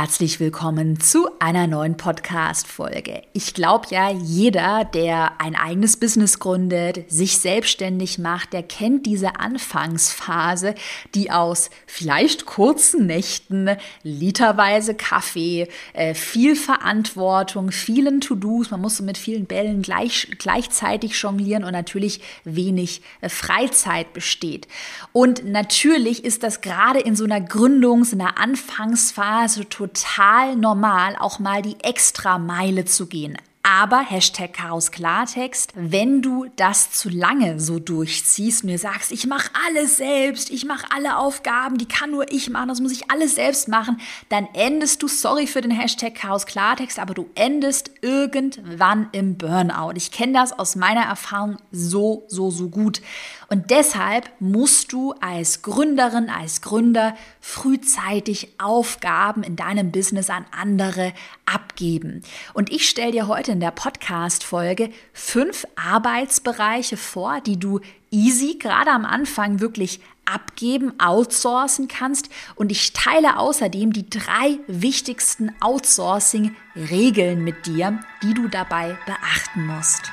Herzlich willkommen zu einer neuen Podcast-Folge. Ich glaube ja, jeder, der ein eigenes Business gründet, sich selbstständig macht, der kennt diese Anfangsphase, die aus vielleicht kurzen Nächten, literweise Kaffee, äh, viel Verantwortung, vielen To-Dos, man muss so mit vielen Bällen gleich, gleichzeitig jonglieren und natürlich wenig äh, Freizeit besteht. Und natürlich ist das gerade in so einer Gründungs-, in einer Anfangsphase total normal, auch mal die Extrameile zu gehen. Aber Hashtag Chaos Klartext, wenn du das zu lange so durchziehst und dir sagst, ich mache alles selbst, ich mache alle Aufgaben, die kann nur ich machen, das muss ich alles selbst machen, dann endest du, sorry für den Hashtag Chaos Klartext, aber du endest irgendwann im Burnout. Ich kenne das aus meiner Erfahrung so, so, so gut. Und deshalb musst du als Gründerin, als Gründer frühzeitig Aufgaben in deinem Business an andere abgeben. Und ich stelle dir heute in der Podcast-Folge fünf Arbeitsbereiche vor, die du easy, gerade am Anfang wirklich abgeben, outsourcen kannst. Und ich teile außerdem die drei wichtigsten Outsourcing-Regeln mit dir, die du dabei beachten musst.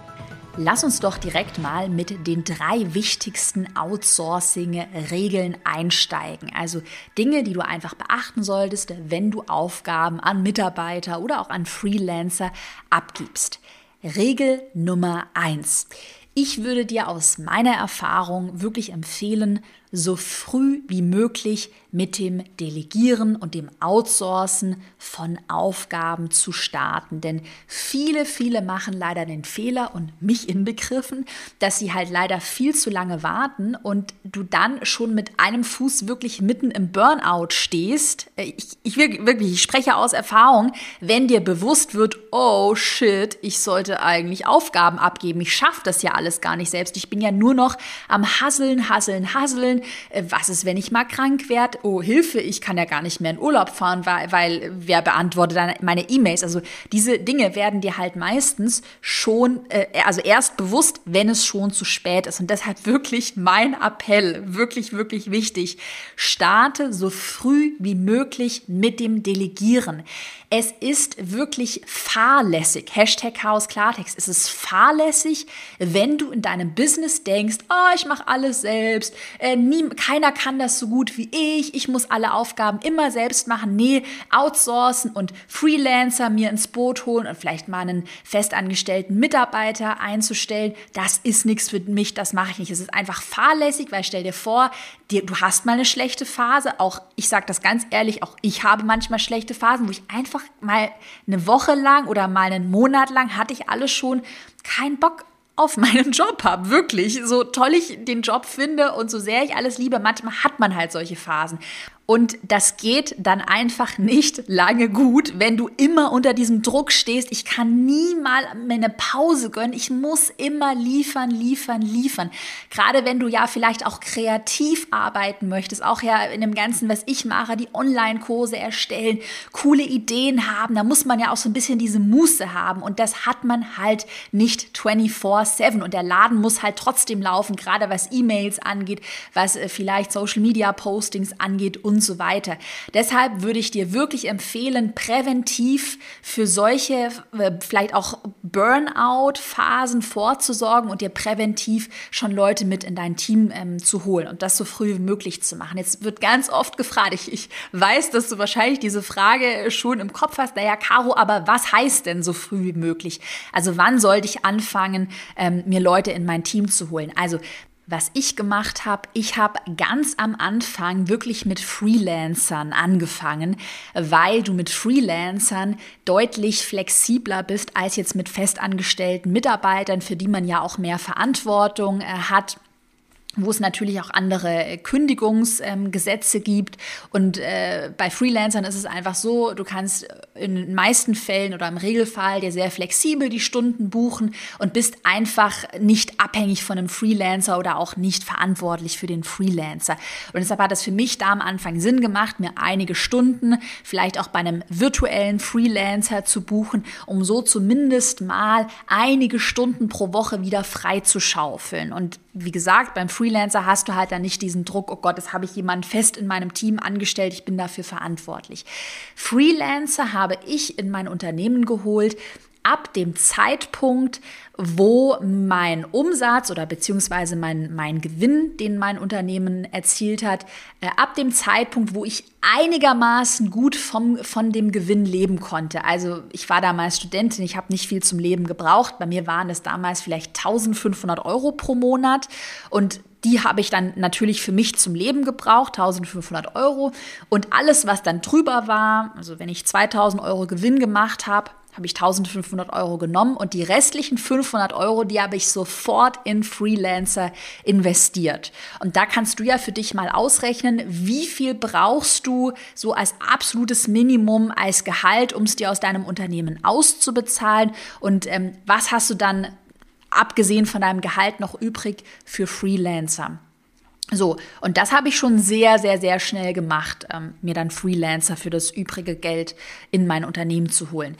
Lass uns doch direkt mal mit den drei wichtigsten Outsourcing-Regeln einsteigen. Also Dinge, die du einfach beachten solltest, wenn du Aufgaben an Mitarbeiter oder auch an Freelancer abgibst. Regel Nummer eins. Ich würde dir aus meiner Erfahrung wirklich empfehlen, so früh wie möglich mit dem Delegieren und dem Outsourcen von Aufgaben zu starten. Denn viele, viele machen leider den Fehler und mich inbegriffen, dass sie halt leider viel zu lange warten und du dann schon mit einem Fuß wirklich mitten im Burnout stehst. Ich, ich wirklich, ich spreche aus Erfahrung, wenn dir bewusst wird, oh shit, ich sollte eigentlich Aufgaben abgeben. Ich schaffe das ja alles gar nicht selbst. Ich bin ja nur noch am Hasseln, Hasseln, Hasseln äh, was ist, wenn ich mal krank werde? Oh, Hilfe, ich kann ja gar nicht mehr in Urlaub fahren, weil, weil wer beantwortet dann meine E-Mails? Also diese Dinge werden dir halt meistens schon, äh, also erst bewusst, wenn es schon zu spät ist. Und deshalb wirklich mein Appell, wirklich, wirklich wichtig. Starte so früh wie möglich mit dem Delegieren. Es ist wirklich fahrlässig. Hashtag Chaos Klartext. Es ist fahrlässig, wenn du in deinem Business denkst, oh, ich mache alles selbst, äh, nie, keiner kann das so gut wie ich, ich muss alle Aufgaben immer selbst machen. Nee, outsourcen und Freelancer mir ins Boot holen und vielleicht mal einen festangestellten Mitarbeiter einzustellen, das ist nichts für mich, das mache ich nicht. Es ist einfach fahrlässig, weil stell dir vor, dir, du hast mal eine schlechte Phase, auch ich sage das ganz ehrlich, auch ich habe manchmal schlechte Phasen, wo ich einfach mal eine Woche lang oder mal einen Monat lang hatte ich alles schon keinen Bock auf meinen Job habe. Wirklich, so toll ich den Job finde und so sehr ich alles liebe, manchmal hat man halt solche Phasen. Und das geht dann einfach nicht lange gut, wenn du immer unter diesem Druck stehst. Ich kann nie mal eine Pause gönnen. Ich muss immer liefern, liefern, liefern. Gerade wenn du ja vielleicht auch kreativ arbeiten möchtest, auch ja in dem Ganzen, was ich mache, die Online-Kurse erstellen, coole Ideen haben. Da muss man ja auch so ein bisschen diese Muße haben. Und das hat man halt nicht 24-7. Und der Laden muss halt trotzdem laufen, gerade was E-Mails angeht, was äh, vielleicht Social-Media-Postings angeht und und so weiter. Deshalb würde ich dir wirklich empfehlen, präventiv für solche äh, vielleicht auch Burnout-Phasen vorzusorgen und dir präventiv schon Leute mit in dein Team ähm, zu holen und das so früh wie möglich zu machen. Jetzt wird ganz oft gefragt, ich, ich weiß, dass du wahrscheinlich diese Frage schon im Kopf hast, naja, Caro, aber was heißt denn so früh wie möglich? Also wann sollte ich anfangen, ähm, mir Leute in mein Team zu holen? Also was ich gemacht habe, ich habe ganz am Anfang wirklich mit Freelancern angefangen, weil du mit Freelancern deutlich flexibler bist als jetzt mit festangestellten Mitarbeitern, für die man ja auch mehr Verantwortung äh, hat wo es natürlich auch andere Kündigungsgesetze ähm, gibt. Und äh, bei Freelancern ist es einfach so, du kannst in den meisten Fällen oder im Regelfall dir sehr flexibel die Stunden buchen und bist einfach nicht abhängig von einem Freelancer oder auch nicht verantwortlich für den Freelancer. Und deshalb hat es für mich da am Anfang Sinn gemacht, mir einige Stunden vielleicht auch bei einem virtuellen Freelancer zu buchen, um so zumindest mal einige Stunden pro Woche wieder frei zu schaufeln. Und wie gesagt, beim Freelancer hast du halt dann nicht diesen Druck, oh Gott, jetzt habe ich jemanden fest in meinem Team angestellt, ich bin dafür verantwortlich. Freelancer habe ich in mein Unternehmen geholt, ab dem Zeitpunkt, wo mein Umsatz oder beziehungsweise mein, mein Gewinn, den mein Unternehmen erzielt hat, äh, ab dem Zeitpunkt, wo ich einigermaßen gut vom, von dem Gewinn leben konnte. Also ich war damals Studentin, ich habe nicht viel zum Leben gebraucht. Bei mir waren es damals vielleicht 1500 Euro pro Monat und die habe ich dann natürlich für mich zum Leben gebraucht, 1500 Euro. Und alles, was dann drüber war, also wenn ich 2000 Euro Gewinn gemacht habe, habe ich 1500 Euro genommen und die restlichen 500 Euro, die habe ich sofort in Freelancer investiert. Und da kannst du ja für dich mal ausrechnen, wie viel brauchst du so als absolutes Minimum als Gehalt, um es dir aus deinem Unternehmen auszubezahlen und ähm, was hast du dann abgesehen von deinem Gehalt noch übrig für Freelancer. So, und das habe ich schon sehr, sehr, sehr schnell gemacht, ähm, mir dann Freelancer für das übrige Geld in mein Unternehmen zu holen.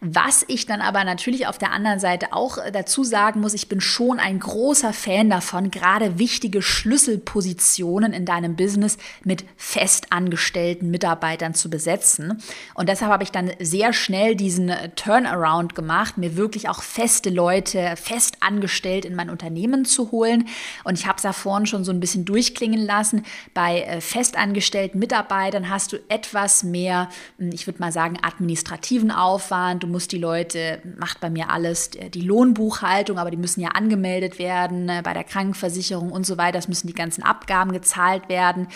Was ich dann aber natürlich auf der anderen Seite auch äh, dazu sagen muss, ich bin schon ein großer Fan davon, gerade wichtige Schlüsselpositionen in deinem Business mit festangestellten Mitarbeitern zu besetzen. Und deshalb habe ich dann sehr schnell diesen äh, Turnaround gemacht, mir wirklich auch feste Leute fest angestellt in mein Unternehmen zu holen. Und ich habe es da vorhin schon so ein bisschen durchklingen lassen. Bei äh, festangestellten Mitarbeitern hast du etwas mehr, hm, ich würde mal sagen, administrativen Aufwand du musst die Leute, macht bei mir alles, die Lohnbuchhaltung, aber die müssen ja angemeldet werden ne, bei der Krankenversicherung und so weiter. Es müssen die ganzen Abgaben gezahlt werden.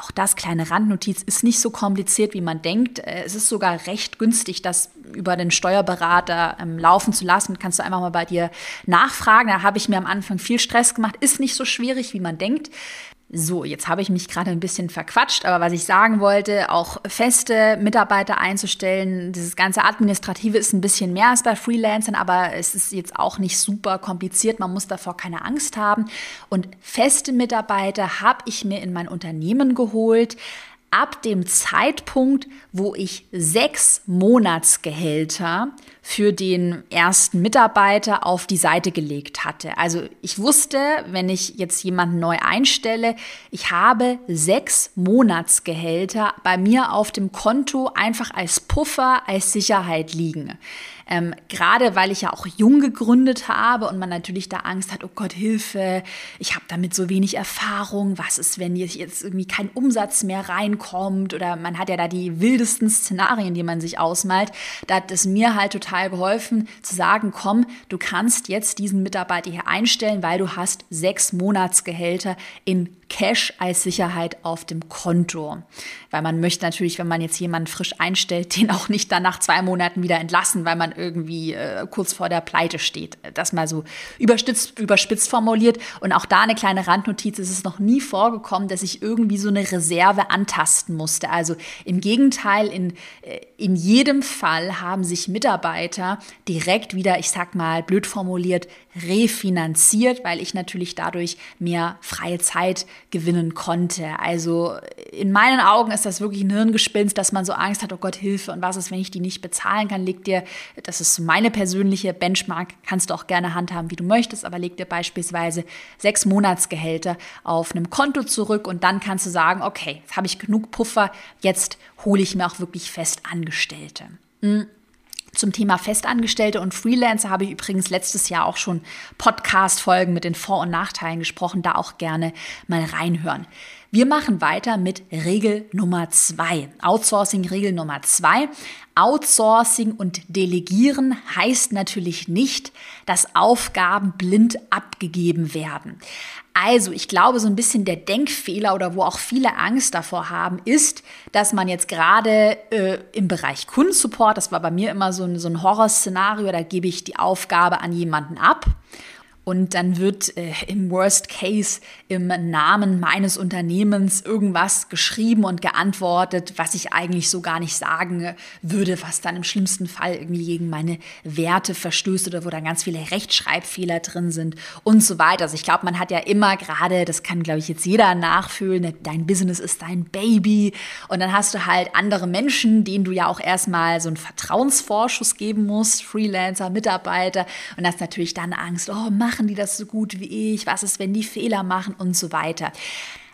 Auch das kleine Randnotiz ist nicht so kompliziert, wie man denkt. Äh, es ist sogar recht günstig, das über den Steuerberater ähm, laufen zu lassen. Kannst du einfach mal bei dir nachfragen. Da habe ich mir am Anfang viel Stress gemacht. Ist nicht so schwierig, wie man denkt. So, jetzt habe ich mich gerade ein bisschen verquatscht, aber was ich sagen wollte, auch feste Mitarbeiter einzustellen, dieses ganze Administrative ist ein bisschen mehr als bei Freelancern, aber es ist jetzt auch nicht super kompliziert, man muss davor keine Angst haben. Und feste Mitarbeiter habe ich mir in mein Unternehmen geholt, ab dem Zeitpunkt, wo ich sechs Monatsgehälter für den ersten Mitarbeiter auf die Seite gelegt hatte. Also ich wusste, wenn ich jetzt jemanden neu einstelle, ich habe sechs Monatsgehälter bei mir auf dem Konto einfach als Puffer, als Sicherheit liegen. Ähm, Gerade weil ich ja auch jung gegründet habe und man natürlich da Angst hat, oh Gott, Hilfe, ich habe damit so wenig Erfahrung, was ist, wenn jetzt irgendwie kein Umsatz mehr reinkommt oder man hat ja da die wildesten Szenarien, die man sich ausmalt. Da hat es mir halt total geholfen zu sagen, komm, du kannst jetzt diesen Mitarbeiter hier einstellen, weil du hast sechs Monatsgehälter in Cash als Sicherheit auf dem Konto. Weil man möchte natürlich, wenn man jetzt jemanden frisch einstellt, den auch nicht dann nach zwei Monaten wieder entlassen, weil man irgendwie äh, kurz vor der Pleite steht. Das mal so überspitzt, überspitzt formuliert. Und auch da eine kleine Randnotiz, es ist noch nie vorgekommen, dass ich irgendwie so eine Reserve antasten musste. Also im Gegenteil, in, äh, in jedem Fall haben sich Mitarbeiter direkt wieder, ich sag mal blöd formuliert, refinanziert, weil ich natürlich dadurch mehr freie Zeit gewinnen konnte. Also in meinen Augen ist das wirklich ein Hirngespinst, dass man so Angst hat, oh Gott, Hilfe und was ist, wenn ich die nicht bezahlen kann, leg dir, das ist meine persönliche Benchmark, kannst du auch gerne handhaben, wie du möchtest, aber leg dir beispielsweise sechs Monatsgehälter auf einem Konto zurück und dann kannst du sagen, okay, jetzt habe ich genug Puffer, jetzt hole ich mir auch wirklich Festangestellte. Hm. Zum Thema Festangestellte und Freelancer habe ich übrigens letztes Jahr auch schon Podcast-Folgen mit den Vor- und Nachteilen gesprochen. Da auch gerne mal reinhören. Wir machen weiter mit Regel Nummer zwei. Outsourcing-Regel Nummer zwei. Outsourcing und Delegieren heißt natürlich nicht, dass Aufgaben blind abgegeben werden. Also, ich glaube, so ein bisschen der Denkfehler oder wo auch viele Angst davor haben, ist, dass man jetzt gerade äh, im Bereich Kundensupport, das war bei mir immer so ein, so ein Horrorszenario, da gebe ich die Aufgabe an jemanden ab und dann wird äh, im Worst Case im Namen meines Unternehmens irgendwas geschrieben und geantwortet, was ich eigentlich so gar nicht sagen würde, was dann im schlimmsten Fall irgendwie gegen meine Werte verstößt oder wo dann ganz viele Rechtschreibfehler drin sind und so weiter. Also ich glaube, man hat ja immer gerade, das kann glaube ich jetzt jeder nachfühlen, dein Business ist dein Baby und dann hast du halt andere Menschen, denen du ja auch erstmal so einen Vertrauensvorschuss geben musst, Freelancer, Mitarbeiter und hast natürlich dann Angst, oh, machen die das so gut wie ich? Was ist, wenn die Fehler machen und so weiter.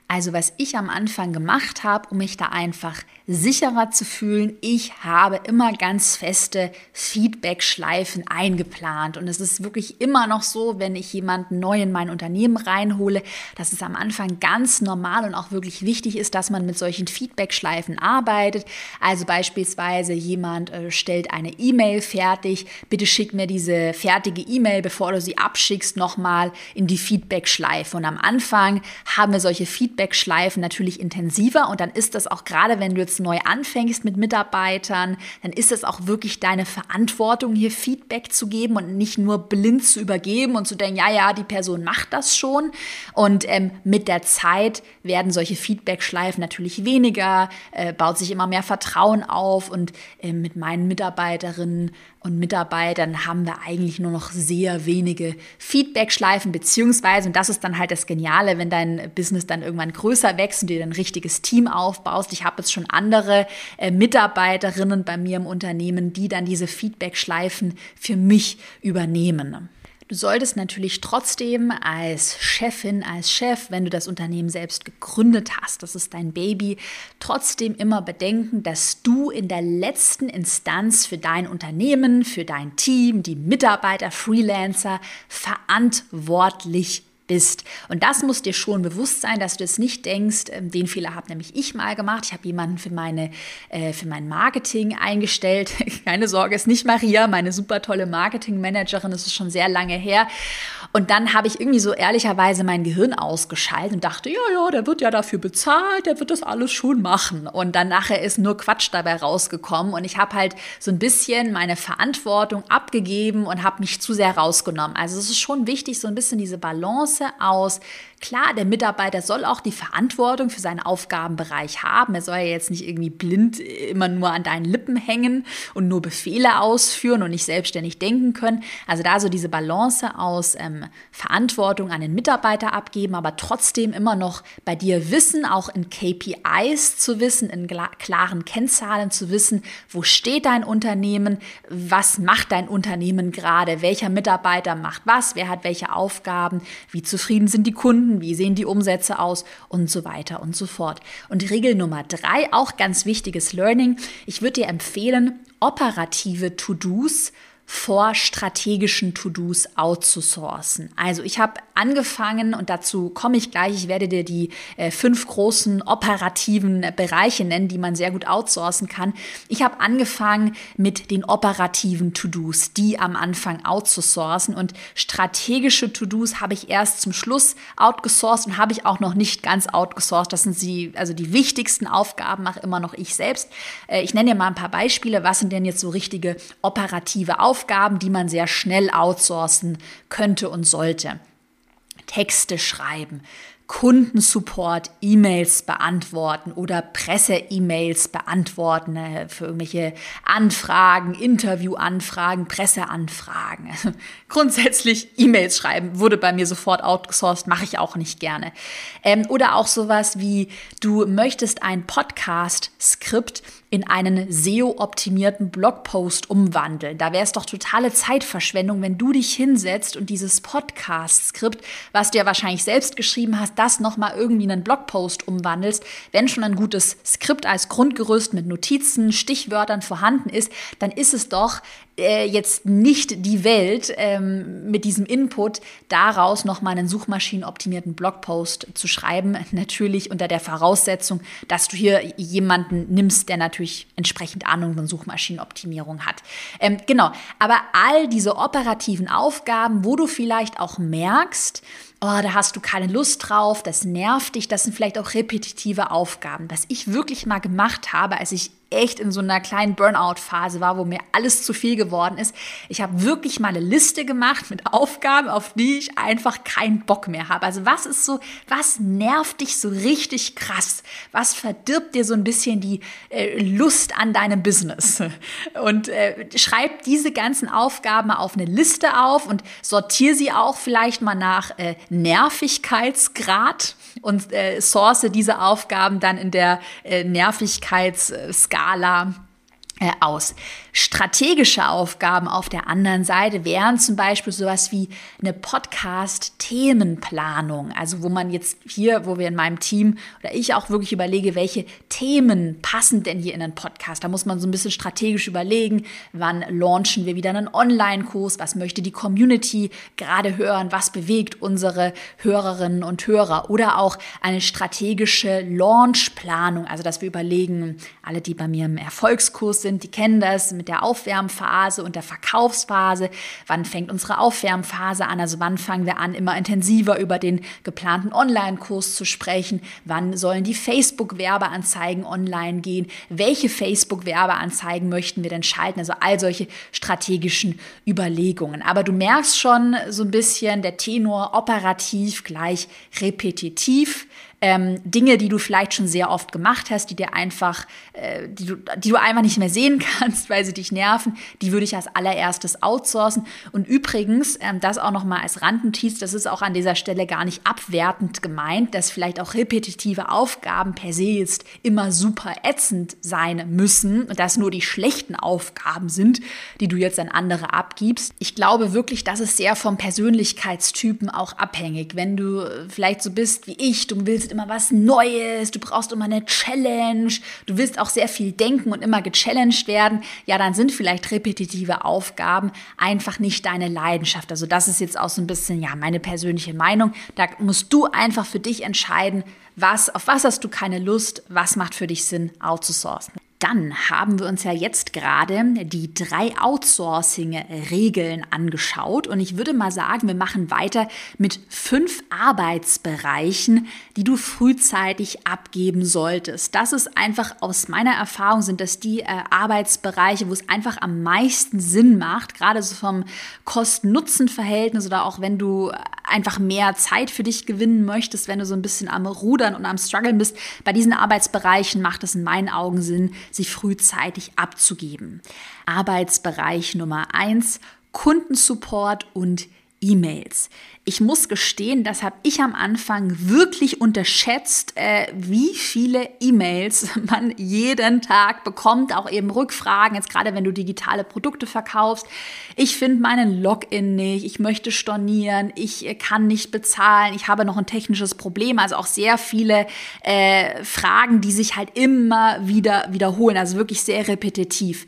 Also was ich am Anfang gemacht habe, um mich da einfach sicherer zu fühlen, ich habe immer ganz feste Feedback-Schleifen eingeplant. Und es ist wirklich immer noch so, wenn ich jemanden neu in mein Unternehmen reinhole, dass es am Anfang ganz normal und auch wirklich wichtig ist, dass man mit solchen Feedback-Schleifen arbeitet. Also beispielsweise jemand äh, stellt eine E-Mail fertig, bitte schick mir diese fertige E-Mail, bevor du sie abschickst, nochmal in die Feedback-Schleife. Und am Anfang haben wir solche Feedback-Schleifen natürlich intensiver und dann ist das auch gerade, wenn du jetzt neu anfängst mit Mitarbeitern, dann ist es auch wirklich deine Verantwortung, hier Feedback zu geben und nicht nur blind zu übergeben und zu denken, ja, ja, die Person macht das schon. Und ähm, mit der Zeit werden solche Feedback-Schleifen natürlich weniger, äh, baut sich immer mehr Vertrauen auf und äh, mit meinen Mitarbeiterinnen und Mitarbeitern haben wir eigentlich nur noch sehr wenige Feedback-Schleifen, beziehungsweise, und das ist dann halt das Geniale, wenn dein Business dann irgendwann größer wächst und dir ein richtiges Team aufbaust. Ich habe jetzt schon andere äh, Mitarbeiterinnen bei mir im Unternehmen, die dann diese Feedback-Schleifen für mich übernehmen. Du solltest natürlich trotzdem als Chefin, als Chef, wenn du das Unternehmen selbst gegründet hast, das ist dein Baby, trotzdem immer bedenken, dass du in der letzten Instanz für dein Unternehmen, für dein Team, die Mitarbeiter, Freelancer verantwortlich bist. Und das muss dir schon bewusst sein, dass du es nicht denkst, ähm, den Fehler habe nämlich ich mal gemacht. Ich habe jemanden für, meine, äh, für mein Marketing eingestellt. Keine Sorge, ist nicht Maria, meine super tolle Marketingmanagerin, das ist schon sehr lange her. Und dann habe ich irgendwie so ehrlicherweise mein Gehirn ausgeschaltet und dachte, ja, ja, der wird ja dafür bezahlt, der wird das alles schon machen. Und dann nachher ist nur Quatsch dabei rausgekommen. Und ich habe halt so ein bisschen meine Verantwortung abgegeben und habe mich zu sehr rausgenommen. Also es ist schon wichtig, so ein bisschen diese Balance aus Klar, der Mitarbeiter soll auch die Verantwortung für seinen Aufgabenbereich haben. Er soll ja jetzt nicht irgendwie blind immer nur an deinen Lippen hängen und nur Befehle ausführen und nicht selbstständig denken können. Also da so diese Balance aus ähm, Verantwortung an den Mitarbeiter abgeben, aber trotzdem immer noch bei dir wissen, auch in KPIs zu wissen, in klaren Kennzahlen zu wissen, wo steht dein Unternehmen, was macht dein Unternehmen gerade, welcher Mitarbeiter macht was, wer hat welche Aufgaben, wie zufrieden sind die Kunden Kunden, wie sehen die Umsätze aus und so weiter und so fort. Und Regel Nummer drei, auch ganz wichtiges Learning. Ich würde dir empfehlen, operative To-Dos vor strategischen To-Dos outzusourcen. Also ich habe angefangen und dazu komme ich gleich. Ich werde dir die äh, fünf großen operativen Bereiche nennen, die man sehr gut outsourcen kann. Ich habe angefangen mit den operativen To-Dos, die am Anfang outzusourcen und strategische To-Dos habe ich erst zum Schluss outgesourced und habe ich auch noch nicht ganz outgesourced. Das sind sie, also die wichtigsten Aufgaben mache immer noch ich selbst. Äh, ich nenne dir mal ein paar Beispiele. Was sind denn jetzt so richtige operative Aufgaben? Aufgaben, die man sehr schnell outsourcen könnte und sollte. Texte schreiben, Kundensupport E-Mails beantworten oder Presse-E-Mails beantworten äh, für irgendwelche Anfragen, Interviewanfragen, Presseanfragen. Grundsätzlich E-Mails schreiben wurde bei mir sofort outgesourced, mache ich auch nicht gerne. Ähm, oder auch sowas wie, du möchtest ein Podcast-Skript in einen SEO-optimierten Blogpost umwandeln. Da wäre es doch totale Zeitverschwendung, wenn du dich hinsetzt und dieses Podcast-Skript, was du ja wahrscheinlich selbst geschrieben hast, das nochmal irgendwie in einen Blogpost umwandelst. Wenn schon ein gutes Skript als Grundgerüst mit Notizen, Stichwörtern vorhanden ist, dann ist es doch äh, jetzt nicht die Welt ähm, mit diesem Input daraus nochmal einen suchmaschinenoptimierten Blogpost zu schreiben. Natürlich unter der Voraussetzung, dass du hier jemanden nimmst, der natürlich entsprechend Ahnung von Suchmaschinenoptimierung hat. Ähm, genau, aber all diese operativen Aufgaben, wo du vielleicht auch merkst, oh, da hast du keine Lust drauf, das nervt dich, das sind vielleicht auch repetitive Aufgaben. Was ich wirklich mal gemacht habe, als ich echt in so einer kleinen Burnout-Phase war, wo mir alles zu viel geworden ist. Ich habe wirklich mal eine Liste gemacht mit Aufgaben, auf die ich einfach keinen Bock mehr habe. Also was ist so, was nervt dich so richtig krass? Was verdirbt dir so ein bisschen die äh, Lust an deinem Business? Und äh, schreib diese ganzen Aufgaben auf eine Liste auf und sortiere sie auch vielleicht mal nach äh, Nervigkeitsgrad und äh, source diese Aufgaben dann in der äh, Nervigkeitsskala äh, aus. Strategische Aufgaben auf der anderen Seite wären zum Beispiel sowas wie eine Podcast-Themenplanung. Also wo man jetzt hier, wo wir in meinem Team oder ich auch wirklich überlege, welche Themen passen denn hier in einen Podcast. Da muss man so ein bisschen strategisch überlegen, wann launchen wir wieder einen Online-Kurs, was möchte die Community gerade hören, was bewegt unsere Hörerinnen und Hörer oder auch eine strategische Launch-Planung. Also dass wir überlegen, alle, die bei mir im Erfolgskurs sind, die kennen das mit der Aufwärmphase und der Verkaufsphase. Wann fängt unsere Aufwärmphase an? Also wann fangen wir an, immer intensiver über den geplanten Online-Kurs zu sprechen? Wann sollen die Facebook-Werbeanzeigen online gehen? Welche Facebook-Werbeanzeigen möchten wir denn schalten? Also all solche strategischen Überlegungen. Aber du merkst schon so ein bisschen der Tenor operativ gleich repetitiv ähm, Dinge, die du vielleicht schon sehr oft gemacht hast, die dir einfach, äh, die, du, die du einfach nicht mehr sehen kannst, weil sie dich nerven, die würde ich als allererstes outsourcen. Und übrigens, ähm, das auch nochmal als Randnotiz, das ist auch an dieser Stelle gar nicht abwertend gemeint, dass vielleicht auch repetitive Aufgaben per se jetzt immer super ätzend sein müssen und dass nur die schlechten Aufgaben sind, die du jetzt an andere abgibst. Ich glaube wirklich, das ist sehr vom Persönlichkeitstypen auch abhängig. Wenn du äh, vielleicht so bist wie ich, du willst willst immer was Neues, du brauchst immer eine Challenge, du willst auch sehr viel denken und immer gechallenged werden, ja, dann sind vielleicht repetitive Aufgaben einfach nicht deine Leidenschaft. Also das ist jetzt auch so ein bisschen, ja, meine persönliche Meinung. Da musst du einfach für dich entscheiden, was, auf was hast du keine Lust, was macht für dich Sinn, outzusourcen. Dann haben wir uns ja jetzt gerade die drei Outsourcing-Regeln angeschaut und ich würde mal sagen, wir machen weiter mit fünf Arbeitsbereichen, die du frühzeitig abgeben solltest. Das ist einfach aus meiner Erfahrung sind das die äh, Arbeitsbereiche, wo es einfach am meisten Sinn macht, gerade so vom Kosten-Nutzen-Verhältnis oder auch wenn du einfach mehr Zeit für dich gewinnen möchtest, wenn du so ein bisschen am Rudern und am Struggeln bist. Bei diesen Arbeitsbereichen macht es in meinen Augen Sinn, sie frühzeitig abzugeben. Arbeitsbereich Nummer eins: Kundensupport und E-Mails. Ich muss gestehen, das habe ich am Anfang wirklich unterschätzt, äh, wie viele E-Mails man jeden Tag bekommt, auch eben Rückfragen, jetzt gerade wenn du digitale Produkte verkaufst. Ich finde meinen Login nicht, ich möchte stornieren, ich äh, kann nicht bezahlen, ich habe noch ein technisches Problem, also auch sehr viele äh, Fragen, die sich halt immer wieder wiederholen, also wirklich sehr repetitiv.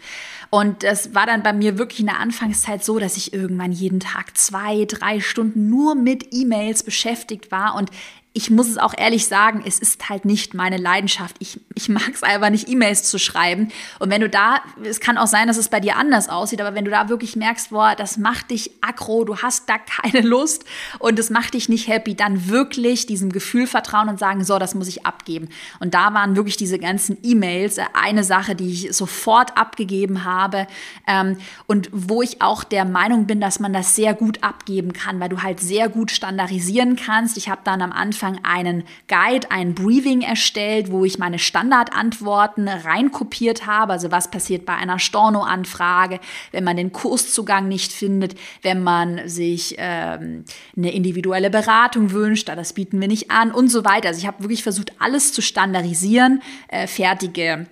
Und das war dann bei mir wirklich in der Anfangszeit so, dass ich irgendwann jeden Tag zwei, drei Stunden nur mit E-Mails beschäftigt war und ich muss es auch ehrlich sagen, es ist halt nicht meine Leidenschaft. Ich, ich mag es einfach nicht, E-Mails zu schreiben. Und wenn du da, es kann auch sein, dass es bei dir anders aussieht, aber wenn du da wirklich merkst, boah, das macht dich aggro, du hast da keine Lust und es macht dich nicht happy, dann wirklich diesem Gefühl vertrauen und sagen, so, das muss ich abgeben. Und da waren wirklich diese ganzen E-Mails eine Sache, die ich sofort abgegeben habe ähm, und wo ich auch der Meinung bin, dass man das sehr gut abgeben kann, weil du halt sehr gut standardisieren kannst. Ich habe dann am Anfang Anfang einen Guide, ein Briefing erstellt, wo ich meine Standardantworten reinkopiert habe. Also was passiert bei einer Storno-Anfrage, wenn man den Kurszugang nicht findet, wenn man sich ähm, eine individuelle Beratung wünscht, das bieten wir nicht an und so weiter. Also ich habe wirklich versucht, alles zu standardisieren, äh, fertige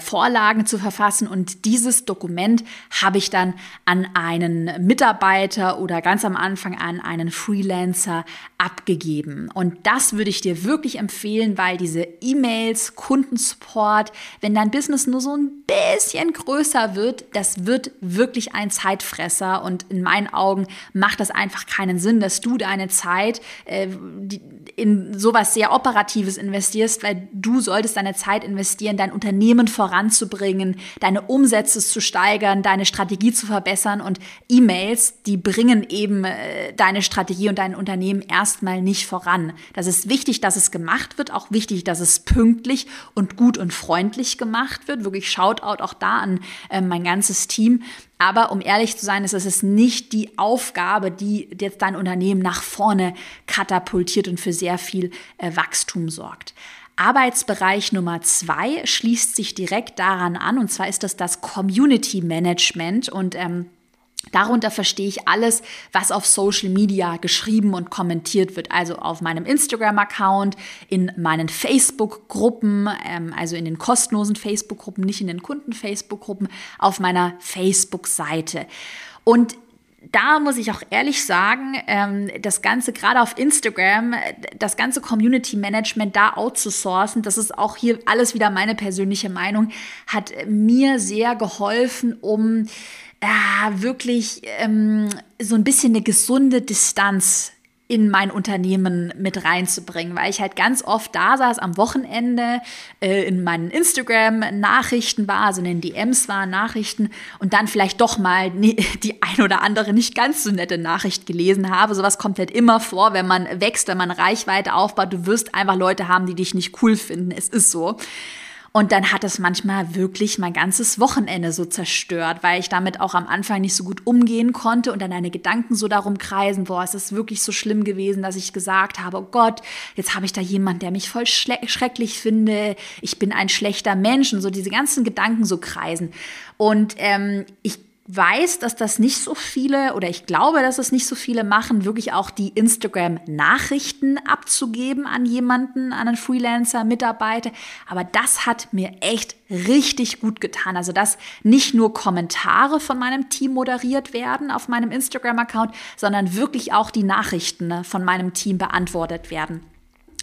Vorlagen zu verfassen und dieses Dokument habe ich dann an einen Mitarbeiter oder ganz am Anfang an einen Freelancer abgegeben. Und das würde ich dir wirklich empfehlen, weil diese E-Mails, Kundensupport, wenn dein Business nur so ein bisschen größer wird, das wird wirklich ein Zeitfresser und in meinen Augen macht das einfach keinen Sinn, dass du deine Zeit äh, in sowas sehr Operatives investierst, weil du solltest deine Zeit investieren, dein Unternehmen Unternehmen voranzubringen, deine Umsätze zu steigern, deine Strategie zu verbessern und E-Mails, die bringen eben äh, deine Strategie und dein Unternehmen erstmal nicht voran. Das ist wichtig, dass es gemacht wird, auch wichtig, dass es pünktlich und gut und freundlich gemacht wird. Wirklich Shoutout auch da an äh, mein ganzes Team. Aber um ehrlich zu sein, ist es nicht die Aufgabe, die jetzt dein Unternehmen nach vorne katapultiert und für sehr viel äh, Wachstum sorgt. Arbeitsbereich Nummer zwei schließt sich direkt daran an, und zwar ist das das Community Management und ähm, Darunter verstehe ich alles, was auf Social Media geschrieben und kommentiert wird. Also auf meinem Instagram-Account, in meinen Facebook-Gruppen, ähm, also in den kostenlosen Facebook-Gruppen, nicht in den Kunden-Facebook-Gruppen, auf meiner Facebook-Seite. Und da muss ich auch ehrlich sagen, ähm, das Ganze gerade auf Instagram, das ganze Community Management da outzusourcen, das ist auch hier alles wieder meine persönliche Meinung, hat mir sehr geholfen, um äh, wirklich ähm, so ein bisschen eine gesunde Distanz in mein Unternehmen mit reinzubringen, weil ich halt ganz oft da saß am Wochenende äh, in meinen Instagram-Nachrichten war, also in den DMs waren Nachrichten und dann vielleicht doch mal die ein oder andere nicht ganz so nette Nachricht gelesen habe. Sowas kommt halt immer vor, wenn man wächst, wenn man Reichweite aufbaut. Du wirst einfach Leute haben, die dich nicht cool finden. Es ist so. Und dann hat es manchmal wirklich mein ganzes Wochenende so zerstört, weil ich damit auch am Anfang nicht so gut umgehen konnte und dann meine Gedanken so darum kreisen, boah, es ist wirklich so schlimm gewesen, dass ich gesagt habe, oh Gott, jetzt habe ich da jemanden, der mich voll schrecklich finde, ich bin ein schlechter Mensch. Und so diese ganzen Gedanken so kreisen. Und ähm, ich weiß, dass das nicht so viele oder ich glaube, dass es nicht so viele machen, wirklich auch die Instagram-Nachrichten abzugeben an jemanden, an einen Freelancer, Mitarbeiter. Aber das hat mir echt richtig gut getan. Also, dass nicht nur Kommentare von meinem Team moderiert werden auf meinem Instagram-Account, sondern wirklich auch die Nachrichten von meinem Team beantwortet werden.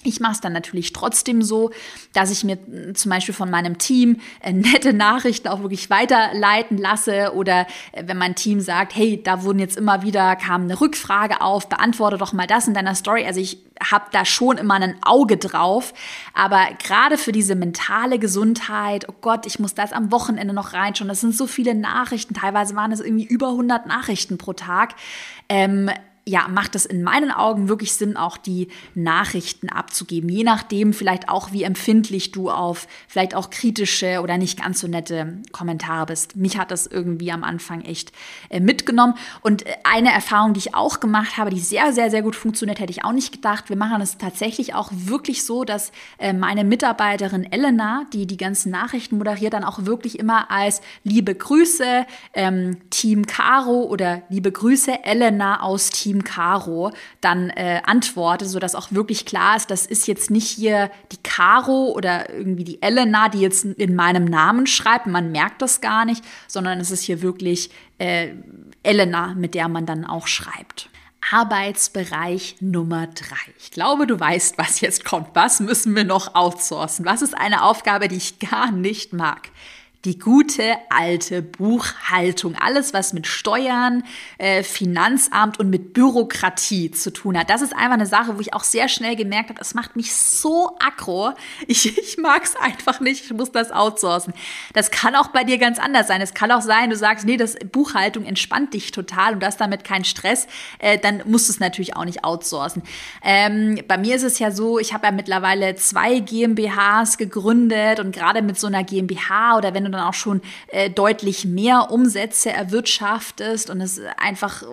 Ich mache es dann natürlich trotzdem so, dass ich mir hm, zum Beispiel von meinem Team äh, nette Nachrichten auch wirklich weiterleiten lasse oder äh, wenn mein Team sagt, hey, da wurden jetzt immer wieder, kam eine Rückfrage auf, beantworte doch mal das in deiner Story. Also ich habe da schon immer ein Auge drauf, aber gerade für diese mentale Gesundheit, oh Gott, ich muss das am Wochenende noch reinschauen, das sind so viele Nachrichten, teilweise waren es irgendwie über 100 Nachrichten pro Tag. Ähm, ja, macht es in meinen Augen wirklich Sinn, auch die Nachrichten abzugeben. Je nachdem vielleicht auch, wie empfindlich du auf vielleicht auch kritische oder nicht ganz so nette Kommentare bist. Mich hat das irgendwie am Anfang echt äh, mitgenommen. Und äh, eine Erfahrung, die ich auch gemacht habe, die sehr, sehr, sehr gut funktioniert, hätte ich auch nicht gedacht. Wir machen es tatsächlich auch wirklich so, dass äh, meine Mitarbeiterin Elena, die die ganzen Nachrichten moderiert, dann auch wirklich immer als liebe Grüße ähm, Team Caro oder liebe Grüße Elena aus Team Team Caro dann äh, antworte, sodass auch wirklich klar ist, das ist jetzt nicht hier die Caro oder irgendwie die Elena, die jetzt in meinem Namen schreibt, man merkt das gar nicht, sondern es ist hier wirklich äh, Elena, mit der man dann auch schreibt. Arbeitsbereich Nummer drei. Ich glaube, du weißt, was jetzt kommt. Was müssen wir noch outsourcen? Was ist eine Aufgabe, die ich gar nicht mag? Die gute alte Buchhaltung. Alles, was mit Steuern, äh, Finanzamt und mit Bürokratie zu tun hat. Das ist einfach eine Sache, wo ich auch sehr schnell gemerkt habe, es macht mich so aggro. Ich, ich mag es einfach nicht. Ich muss das outsourcen. Das kann auch bei dir ganz anders sein. Es kann auch sein, du sagst, nee, das Buchhaltung entspannt dich total und du hast damit keinen Stress. Äh, dann musst du es natürlich auch nicht outsourcen. Ähm, bei mir ist es ja so, ich habe ja mittlerweile zwei GmbHs gegründet und gerade mit so einer GmbH oder wenn du dann auch schon äh, deutlich mehr Umsätze erwirtschaftest und es einfach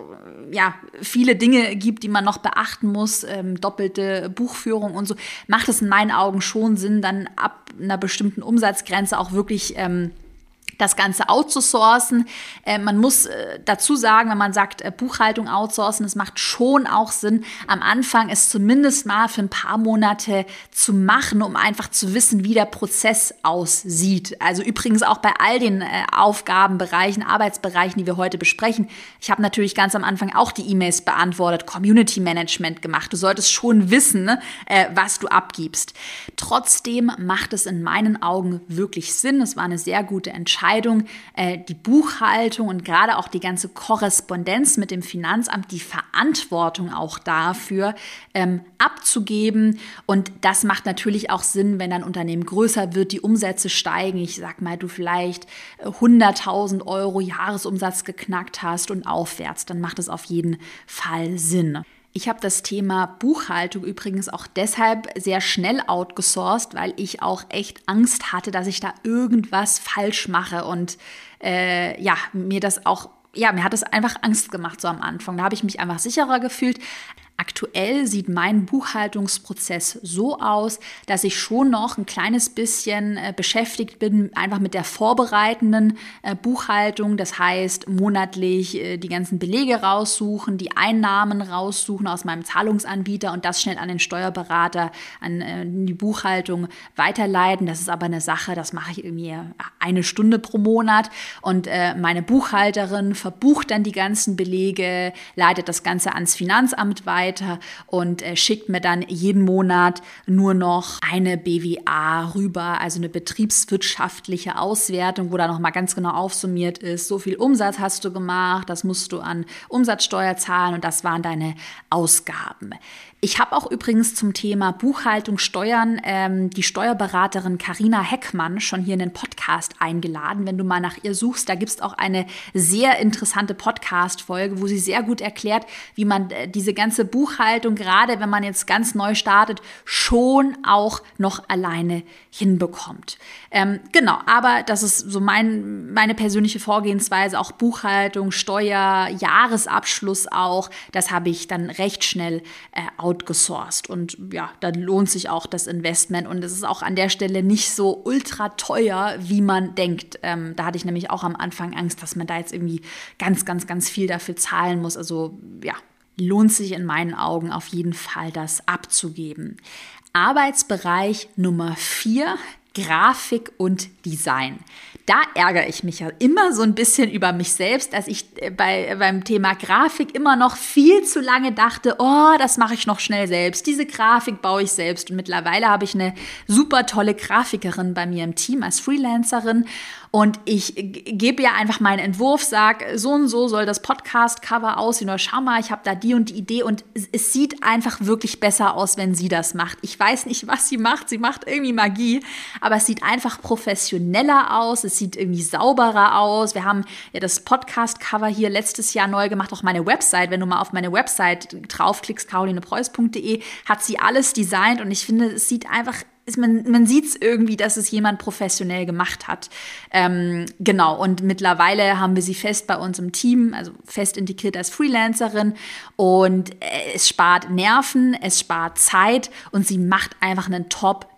ja viele Dinge gibt, die man noch beachten muss, ähm, doppelte Buchführung und so, macht es in meinen Augen schon Sinn, dann ab einer bestimmten Umsatzgrenze auch wirklich ähm, das Ganze outzusourcen. Äh, man muss äh, dazu sagen, wenn man sagt, äh, Buchhaltung outsourcen, es macht schon auch Sinn, am Anfang es zumindest mal für ein paar Monate zu machen, um einfach zu wissen, wie der Prozess aussieht. Also übrigens auch bei all den Aufgabenbereichen, Arbeitsbereichen, die wir heute besprechen. Ich habe natürlich ganz am Anfang auch die E-Mails beantwortet, Community Management gemacht. Du solltest schon wissen, äh, was du abgibst. Trotzdem macht es in meinen Augen wirklich Sinn. Es war eine sehr gute Entscheidung Entscheidung, äh, die Buchhaltung und gerade auch die ganze Korrespondenz mit dem Finanzamt, die Verantwortung auch dafür ähm, abzugeben. Und das macht natürlich auch Sinn, wenn dein Unternehmen größer wird, die Umsätze steigen. Ich sag mal, du vielleicht 100.000 äh, Euro Jahresumsatz geknackt hast und aufwärts, dann macht es auf jeden Fall Sinn. Ich habe das Thema Buchhaltung übrigens auch deshalb sehr schnell outgesourced, weil ich auch echt Angst hatte, dass ich da irgendwas falsch mache und äh, ja, mir das auch ja, mir hat es einfach Angst gemacht so am Anfang. Da habe ich mich einfach sicherer gefühlt. Aktuell sieht mein Buchhaltungsprozess so aus, dass ich schon noch ein kleines bisschen äh, beschäftigt bin, einfach mit der vorbereitenden äh, Buchhaltung. Das heißt, monatlich äh, die ganzen Belege raussuchen, die Einnahmen raussuchen aus meinem Zahlungsanbieter und das schnell an den Steuerberater, an die Buchhaltung weiterleiten. Das ist aber eine Sache, das mache ich irgendwie eine Stunde pro Monat und meine Buchhalterin verbucht dann die ganzen Belege, leitet das Ganze ans Finanzamt weiter weiter und äh, schickt mir dann jeden Monat nur noch eine BWA rüber, also eine betriebswirtschaftliche Auswertung, wo da nochmal ganz genau aufsummiert ist, so viel Umsatz hast du gemacht, das musst du an Umsatzsteuer zahlen und das waren deine Ausgaben. Ich habe auch übrigens zum Thema Buchhaltung, Steuern ähm, die Steuerberaterin Karina Heckmann schon hier in den Podcast eingeladen. Wenn du mal nach ihr suchst, da gibt es auch eine sehr interessante Podcast-Folge, wo sie sehr gut erklärt, wie man äh, diese ganze Buchhaltung, gerade wenn man jetzt ganz neu startet, schon auch noch alleine hinbekommt. Ähm, genau, aber das ist so mein, meine persönliche Vorgehensweise, auch Buchhaltung, Steuer, Jahresabschluss auch, das habe ich dann recht schnell äh, outgesourced. Und ja, dann lohnt sich auch das Investment. Und es ist auch an der Stelle nicht so ultra teuer, wie man denkt. Ähm, da hatte ich nämlich auch am Anfang Angst, dass man da jetzt irgendwie ganz, ganz, ganz viel dafür zahlen muss. Also ja, lohnt sich in meinen Augen auf jeden Fall, das abzugeben. Arbeitsbereich Nummer vier, Grafik und Design da ärgere ich mich ja immer so ein bisschen über mich selbst, dass ich äh, bei, beim Thema Grafik immer noch viel zu lange dachte, oh, das mache ich noch schnell selbst. Diese Grafik baue ich selbst. Und mittlerweile habe ich eine super tolle Grafikerin bei mir im Team als Freelancerin. Und ich gebe ja einfach meinen Entwurf, sag, so und so soll das Podcast-Cover aussehen oder schau mal, ich habe da die und die Idee und es sieht einfach wirklich besser aus, wenn sie das macht. Ich weiß nicht, was sie macht, sie macht irgendwie Magie, aber es sieht einfach professioneller aus, es sieht irgendwie sauberer aus. Wir haben ja das Podcast-Cover hier letztes Jahr neu gemacht, auch meine Website. Wenn du mal auf meine Website draufklickst, carolinepreuß.de, hat sie alles designt und ich finde, es sieht einfach ist man, man sieht es irgendwie, dass es jemand professionell gemacht hat. Ähm, genau, und mittlerweile haben wir sie fest bei uns im Team, also fest integriert als Freelancerin. Und äh, es spart Nerven, es spart Zeit und sie macht einfach einen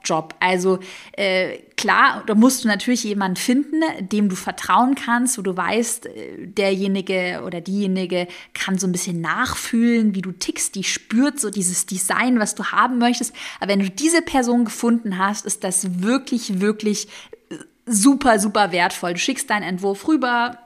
Top-Job. Also äh, klar, da musst du natürlich jemanden finden, dem du vertrauen kannst, wo du weißt, äh, derjenige oder diejenige kann so ein bisschen nachfühlen, wie du tickst, die spürt so dieses Design, was du haben möchtest. Aber wenn du diese Person gefunden hast, ist das wirklich, wirklich super, super wertvoll. Du schickst deinen Entwurf rüber,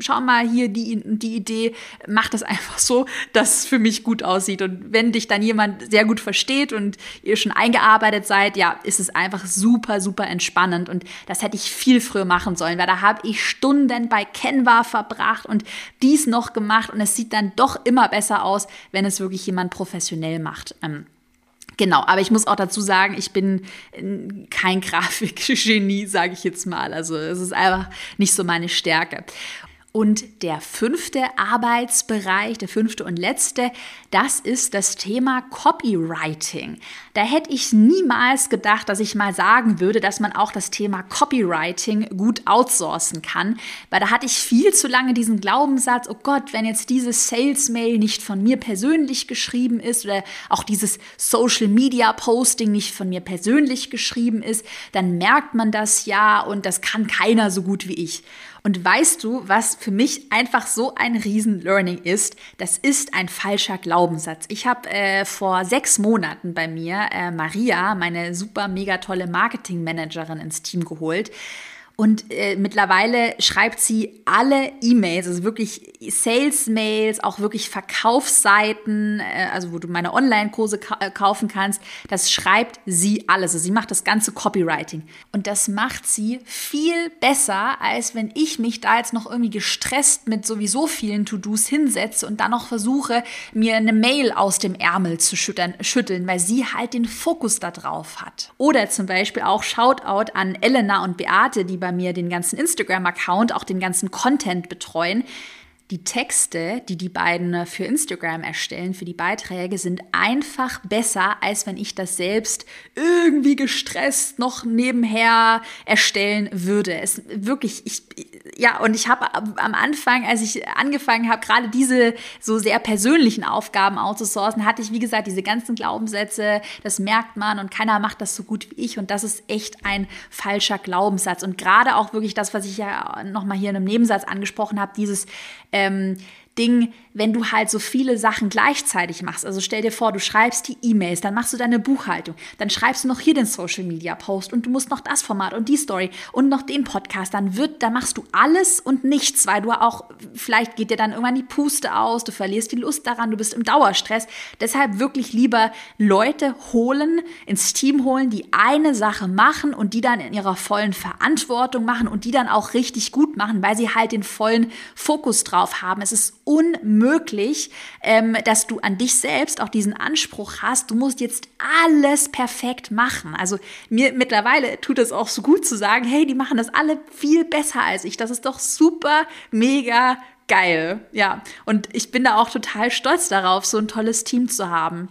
schau mal hier die, die Idee, mach das einfach so, dass es für mich gut aussieht. Und wenn dich dann jemand sehr gut versteht und ihr schon eingearbeitet seid, ja, ist es einfach super, super entspannend. Und das hätte ich viel früher machen sollen, weil da habe ich Stunden bei Canva verbracht und dies noch gemacht und es sieht dann doch immer besser aus, wenn es wirklich jemand professionell macht. Ähm, Genau, aber ich muss auch dazu sagen, ich bin äh, kein Grafikgenie, sage ich jetzt mal. Also es ist einfach nicht so meine Stärke. Und der fünfte Arbeitsbereich, der fünfte und letzte, das ist das Thema Copywriting. Da hätte ich niemals gedacht, dass ich mal sagen würde, dass man auch das Thema Copywriting gut outsourcen kann, weil da hatte ich viel zu lange diesen Glaubenssatz, oh Gott, wenn jetzt dieses Sales-Mail nicht von mir persönlich geschrieben ist oder auch dieses Social-Media-Posting nicht von mir persönlich geschrieben ist, dann merkt man das ja und das kann keiner so gut wie ich. Und weißt du, was für mich einfach so ein Riesen-Learning ist? Das ist ein falscher Glaubenssatz. Ich habe äh, vor sechs Monaten bei mir äh, Maria, meine super mega tolle Marketing-Managerin, ins Team geholt. Und äh, mittlerweile schreibt sie alle E-Mails, also wirklich Sales-Mails, auch wirklich Verkaufsseiten, äh, also wo du meine Online-Kurse ka äh, kaufen kannst. Das schreibt sie alles. Also sie macht das ganze Copywriting. Und das macht sie viel besser, als wenn ich mich da jetzt noch irgendwie gestresst mit sowieso vielen To-Dos hinsetze und dann noch versuche, mir eine Mail aus dem Ärmel zu schüttern, schütteln, weil sie halt den Fokus da drauf hat. Oder zum Beispiel auch Shoutout an Elena und Beate, die bei bei mir den ganzen Instagram-Account, auch den ganzen Content betreuen. Die Texte, die die beiden für Instagram erstellen, für die Beiträge, sind einfach besser, als wenn ich das selbst irgendwie gestresst noch nebenher erstellen würde. Es wirklich, ich, ja, und ich habe am Anfang, als ich angefangen habe, gerade diese so sehr persönlichen Aufgaben outzusourcen, hatte ich, wie gesagt, diese ganzen Glaubenssätze, das merkt man und keiner macht das so gut wie ich und das ist echt ein falscher Glaubenssatz. Und gerade auch wirklich das, was ich ja nochmal hier in einem Nebensatz angesprochen habe, dieses ähm, Ding, wenn du halt so viele Sachen gleichzeitig machst. Also stell dir vor, du schreibst die E-Mails, dann machst du deine Buchhaltung, dann schreibst du noch hier den Social Media Post und du musst noch das Format und die Story und noch den Podcast, dann wird, dann machst du alles und nichts, weil du auch, vielleicht geht dir dann irgendwann die Puste aus, du verlierst die Lust daran, du bist im Dauerstress. Deshalb wirklich lieber Leute holen, ins Team holen, die eine Sache machen und die dann in ihrer vollen Verantwortung machen und die dann auch richtig gut machen, weil sie halt den vollen Fokus drauf haben. Es ist unmöglich, ähm, dass du an dich selbst auch diesen Anspruch hast, du musst jetzt alles perfekt machen. Also mir mittlerweile tut es auch so gut zu sagen, hey, die machen das alle viel besser als ich. Das ist doch super, mega geil. Ja, und ich bin da auch total stolz darauf, so ein tolles Team zu haben.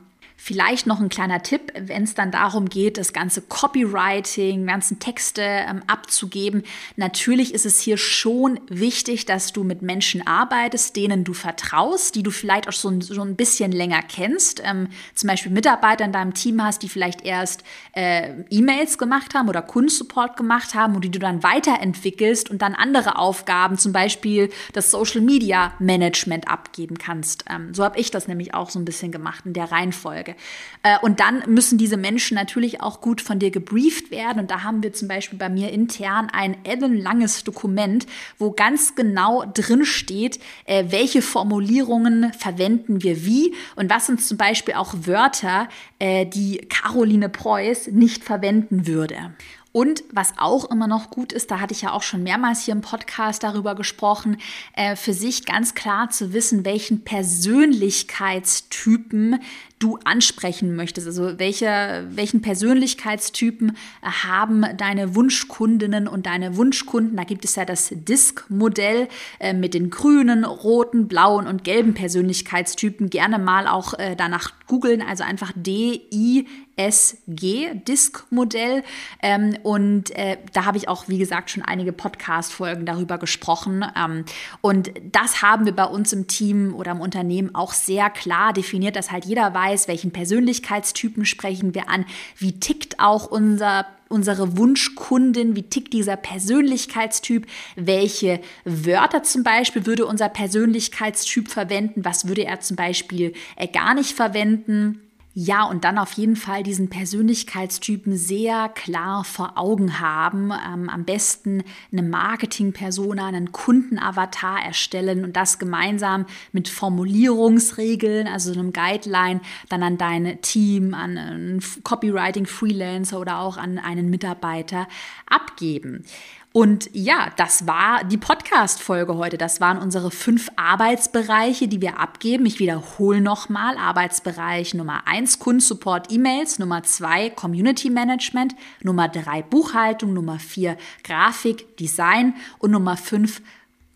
Vielleicht noch ein kleiner Tipp, wenn es dann darum geht, das ganze Copywriting, ganzen Texte ähm, abzugeben. Natürlich ist es hier schon wichtig, dass du mit Menschen arbeitest, denen du vertraust, die du vielleicht auch so, so ein bisschen länger kennst. Ähm, zum Beispiel Mitarbeiter in deinem Team hast, die vielleicht erst äh, E-Mails gemacht haben oder Kundensupport gemacht haben und die du dann weiterentwickelst und dann andere Aufgaben, zum Beispiel das Social Media Management abgeben kannst. Ähm, so habe ich das nämlich auch so ein bisschen gemacht in der Reihenfolge. Äh, und dann müssen diese Menschen natürlich auch gut von dir gebrieft werden. Und da haben wir zum Beispiel bei mir intern ein ellenlanges Dokument, wo ganz genau drin steht, äh, welche Formulierungen verwenden wir wie und was sind zum Beispiel auch Wörter, äh, die Caroline Preuß nicht verwenden würde. Und was auch immer noch gut ist, da hatte ich ja auch schon mehrmals hier im Podcast darüber gesprochen, äh, für sich ganz klar zu wissen, welchen Persönlichkeitstypen du ansprechen möchtest. Also welche, welchen Persönlichkeitstypen haben deine Wunschkundinnen und deine Wunschkunden? Da gibt es ja das DISC-Modell äh, mit den grünen, roten, blauen und gelben Persönlichkeitstypen. Gerne mal auch äh, danach googeln, also einfach D-I SG Disk-Modell. Ähm, und äh, da habe ich auch, wie gesagt, schon einige Podcast-Folgen darüber gesprochen. Ähm, und das haben wir bei uns im Team oder im Unternehmen auch sehr klar definiert, dass halt jeder weiß, welchen Persönlichkeitstypen sprechen wir an, wie tickt auch unser unsere Wunschkundin, wie tickt dieser Persönlichkeitstyp, welche Wörter zum Beispiel würde unser Persönlichkeitstyp verwenden, was würde er zum Beispiel äh, gar nicht verwenden. Ja, und dann auf jeden Fall diesen Persönlichkeitstypen sehr klar vor Augen haben. Ähm, am besten eine Marketing-Persona, einen Kundenavatar erstellen und das gemeinsam mit Formulierungsregeln, also einem Guideline, dann an dein Team, an einen Copywriting-Freelancer oder auch an einen Mitarbeiter abgeben. Und ja, das war die Podcast-Folge heute. Das waren unsere fünf Arbeitsbereiche, die wir abgeben. Ich wiederhole nochmal. Arbeitsbereich Nummer eins Kundensupport E-Mails, Nummer zwei Community Management, Nummer drei Buchhaltung, Nummer vier Grafik, Design und Nummer fünf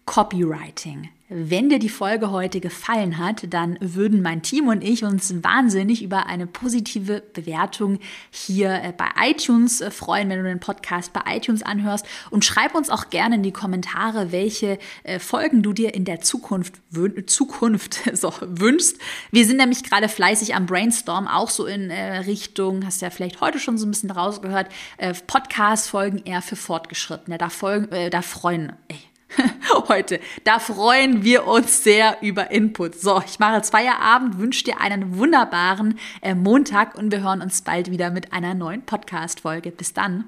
Copywriting. Wenn dir die Folge heute gefallen hat, dann würden mein Team und ich uns wahnsinnig über eine positive Bewertung hier äh, bei iTunes äh, freuen, wenn du den Podcast bei iTunes anhörst. Und schreib uns auch gerne in die Kommentare, welche äh, Folgen du dir in der Zukunft, Zukunft so, wünschst. Wir sind nämlich gerade fleißig am Brainstorm, auch so in Richtung, hast du ja vielleicht heute schon so ein bisschen rausgehört, Podcast-Folgen eher für Fortgeschrittene. Da, folgen, da freuen, ey, heute. Da freuen wir uns sehr über Input. So, ich mache jetzt Feierabend, wünsche dir einen wunderbaren äh, Montag und wir hören uns bald wieder mit einer neuen Podcast-Folge. Bis dann.